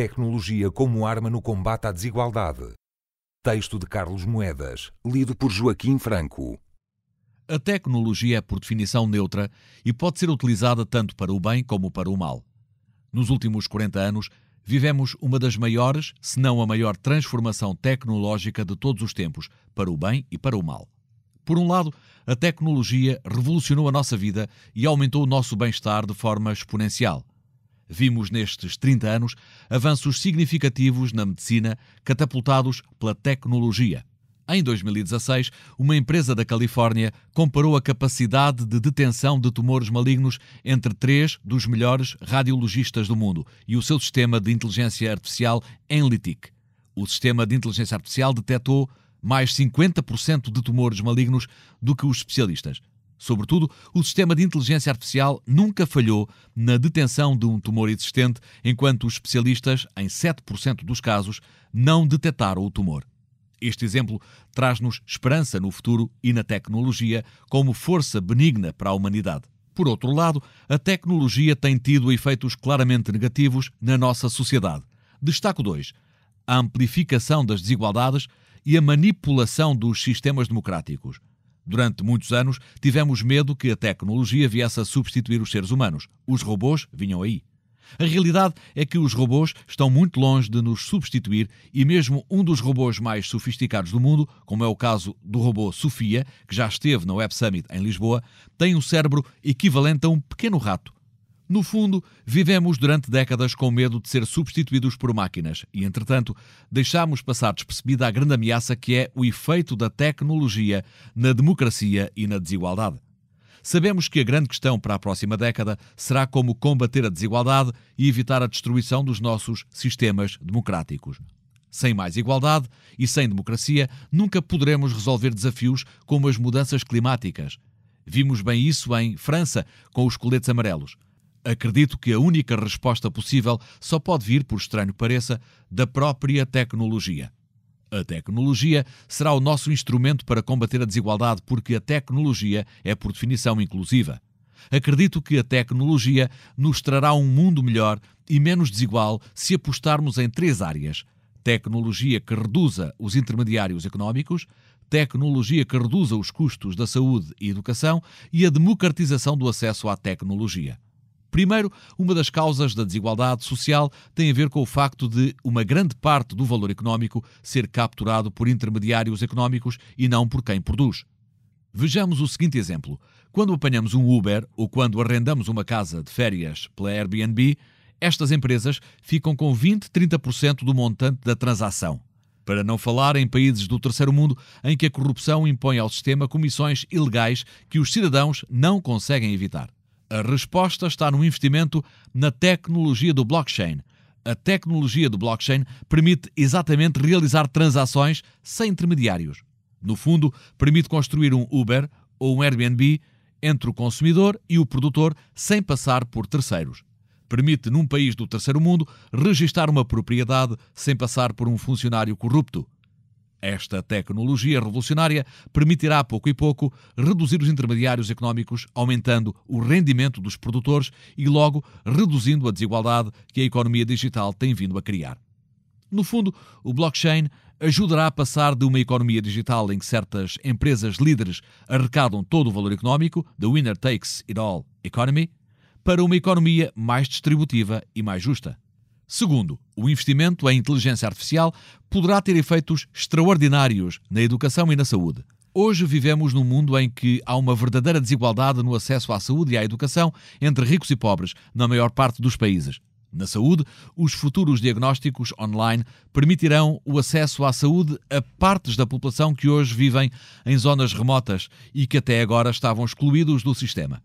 tecnologia como arma no combate à desigualdade. Texto de Carlos Moedas, lido por Joaquim Franco. A tecnologia é, por definição, neutra e pode ser utilizada tanto para o bem como para o mal. Nos últimos 40 anos, vivemos uma das maiores, se não a maior transformação tecnológica de todos os tempos, para o bem e para o mal. Por um lado, a tecnologia revolucionou a nossa vida e aumentou o nosso bem-estar de forma exponencial. Vimos nestes 30 anos avanços significativos na medicina catapultados pela tecnologia. Em 2016, uma empresa da Califórnia comparou a capacidade de detenção de tumores malignos entre três dos melhores radiologistas do mundo e o seu sistema de inteligência artificial Enlitic. O sistema de inteligência artificial detectou mais 50% de tumores malignos do que os especialistas. Sobretudo, o sistema de inteligência artificial nunca falhou na detenção de um tumor existente, enquanto os especialistas, em 7% dos casos, não detectaram o tumor. Este exemplo traz-nos esperança no futuro e na tecnologia como força benigna para a humanidade. Por outro lado, a tecnologia tem tido efeitos claramente negativos na nossa sociedade. Destaco dois: a amplificação das desigualdades e a manipulação dos sistemas democráticos. Durante muitos anos, tivemos medo que a tecnologia viesse a substituir os seres humanos. Os robôs vinham aí. A realidade é que os robôs estão muito longe de nos substituir e mesmo um dos robôs mais sofisticados do mundo, como é o caso do robô Sofia, que já esteve na Web Summit em Lisboa, tem um cérebro equivalente a um pequeno rato. No fundo, vivemos durante décadas com medo de ser substituídos por máquinas e, entretanto, deixámos passar despercebida a grande ameaça que é o efeito da tecnologia na democracia e na desigualdade. Sabemos que a grande questão para a próxima década será como combater a desigualdade e evitar a destruição dos nossos sistemas democráticos. Sem mais igualdade e sem democracia, nunca poderemos resolver desafios como as mudanças climáticas. Vimos bem isso em França, com os coletes amarelos. Acredito que a única resposta possível só pode vir, por estranho pareça, da própria tecnologia. A tecnologia será o nosso instrumento para combater a desigualdade, porque a tecnologia é, por definição, inclusiva. Acredito que a tecnologia nos trará um mundo melhor e menos desigual se apostarmos em três áreas: tecnologia que reduza os intermediários económicos, tecnologia que reduza os custos da saúde e educação e a democratização do acesso à tecnologia. Primeiro, uma das causas da desigualdade social tem a ver com o facto de uma grande parte do valor económico ser capturado por intermediários económicos e não por quem produz. Vejamos o seguinte exemplo. Quando apanhamos um Uber ou quando arrendamos uma casa de férias pela Airbnb, estas empresas ficam com 20-30% do montante da transação. Para não falar em países do terceiro mundo em que a corrupção impõe ao sistema comissões ilegais que os cidadãos não conseguem evitar. A resposta está no investimento na tecnologia do blockchain. A tecnologia do blockchain permite exatamente realizar transações sem intermediários. No fundo, permite construir um Uber ou um Airbnb entre o consumidor e o produtor sem passar por terceiros. Permite, num país do terceiro mundo, registar uma propriedade sem passar por um funcionário corrupto. Esta tecnologia revolucionária permitirá, pouco e pouco, reduzir os intermediários económicos, aumentando o rendimento dos produtores e, logo, reduzindo a desigualdade que a economia digital tem vindo a criar. No fundo, o blockchain ajudará a passar de uma economia digital em que certas empresas líderes arrecadam todo o valor económico, the winner takes it all economy, para uma economia mais distributiva e mais justa. Segundo, o investimento em inteligência artificial poderá ter efeitos extraordinários na educação e na saúde. Hoje vivemos num mundo em que há uma verdadeira desigualdade no acesso à saúde e à educação entre ricos e pobres, na maior parte dos países. Na saúde, os futuros diagnósticos online permitirão o acesso à saúde a partes da população que hoje vivem em zonas remotas e que até agora estavam excluídos do sistema.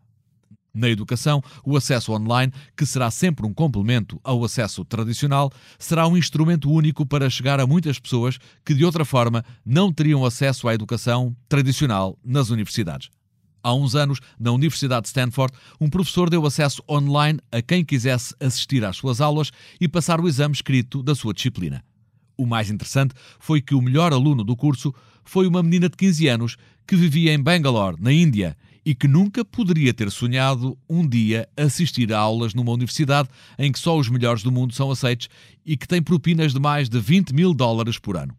Na educação, o acesso online, que será sempre um complemento ao acesso tradicional, será um instrumento único para chegar a muitas pessoas que de outra forma não teriam acesso à educação tradicional nas universidades. Há uns anos, na Universidade de Stanford, um professor deu acesso online a quem quisesse assistir às suas aulas e passar o exame escrito da sua disciplina. O mais interessante foi que o melhor aluno do curso foi uma menina de 15 anos que vivia em Bangalore, na Índia, e que nunca poderia ter sonhado um dia assistir a aulas numa universidade em que só os melhores do mundo são aceitos e que tem propinas de mais de 20 mil dólares por ano.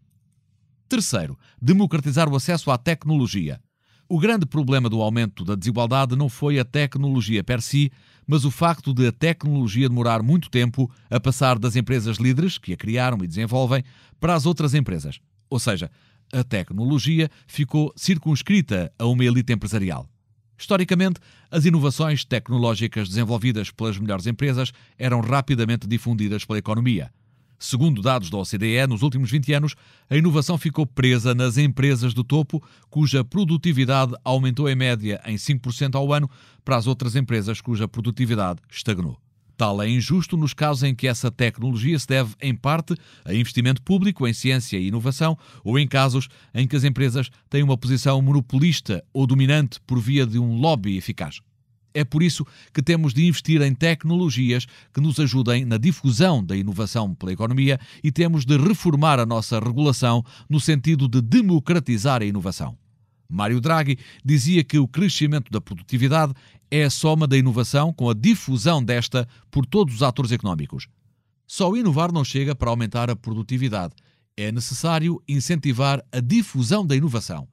Terceiro, democratizar o acesso à tecnologia. O grande problema do aumento da desigualdade não foi a tecnologia per si, mas o facto de a tecnologia demorar muito tempo a passar das empresas líderes, que a criaram e desenvolvem, para as outras empresas. Ou seja, a tecnologia ficou circunscrita a uma elite empresarial. Historicamente, as inovações tecnológicas desenvolvidas pelas melhores empresas eram rapidamente difundidas pela economia. Segundo dados da OCDE, nos últimos 20 anos, a inovação ficou presa nas empresas do topo, cuja produtividade aumentou em média em 5% ao ano, para as outras empresas cuja produtividade estagnou. Tal é injusto nos casos em que essa tecnologia se deve, em parte, a investimento público em ciência e inovação, ou em casos em que as empresas têm uma posição monopolista ou dominante por via de um lobby eficaz. É por isso que temos de investir em tecnologias que nos ajudem na difusão da inovação pela economia e temos de reformar a nossa regulação no sentido de democratizar a inovação. Mário Draghi dizia que o crescimento da produtividade é a soma da inovação com a difusão desta por todos os atores económicos. Só inovar não chega para aumentar a produtividade. É necessário incentivar a difusão da inovação.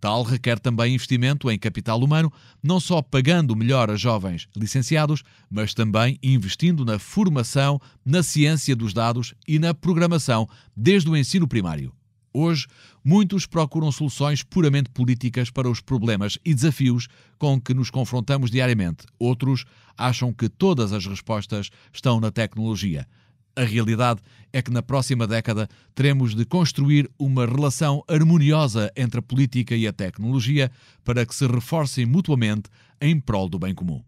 Tal requer também investimento em capital humano, não só pagando melhor a jovens licenciados, mas também investindo na formação, na ciência dos dados e na programação, desde o ensino primário. Hoje, muitos procuram soluções puramente políticas para os problemas e desafios com que nos confrontamos diariamente. Outros acham que todas as respostas estão na tecnologia. A realidade é que na próxima década teremos de construir uma relação harmoniosa entre a política e a tecnologia para que se reforcem mutuamente em prol do bem comum.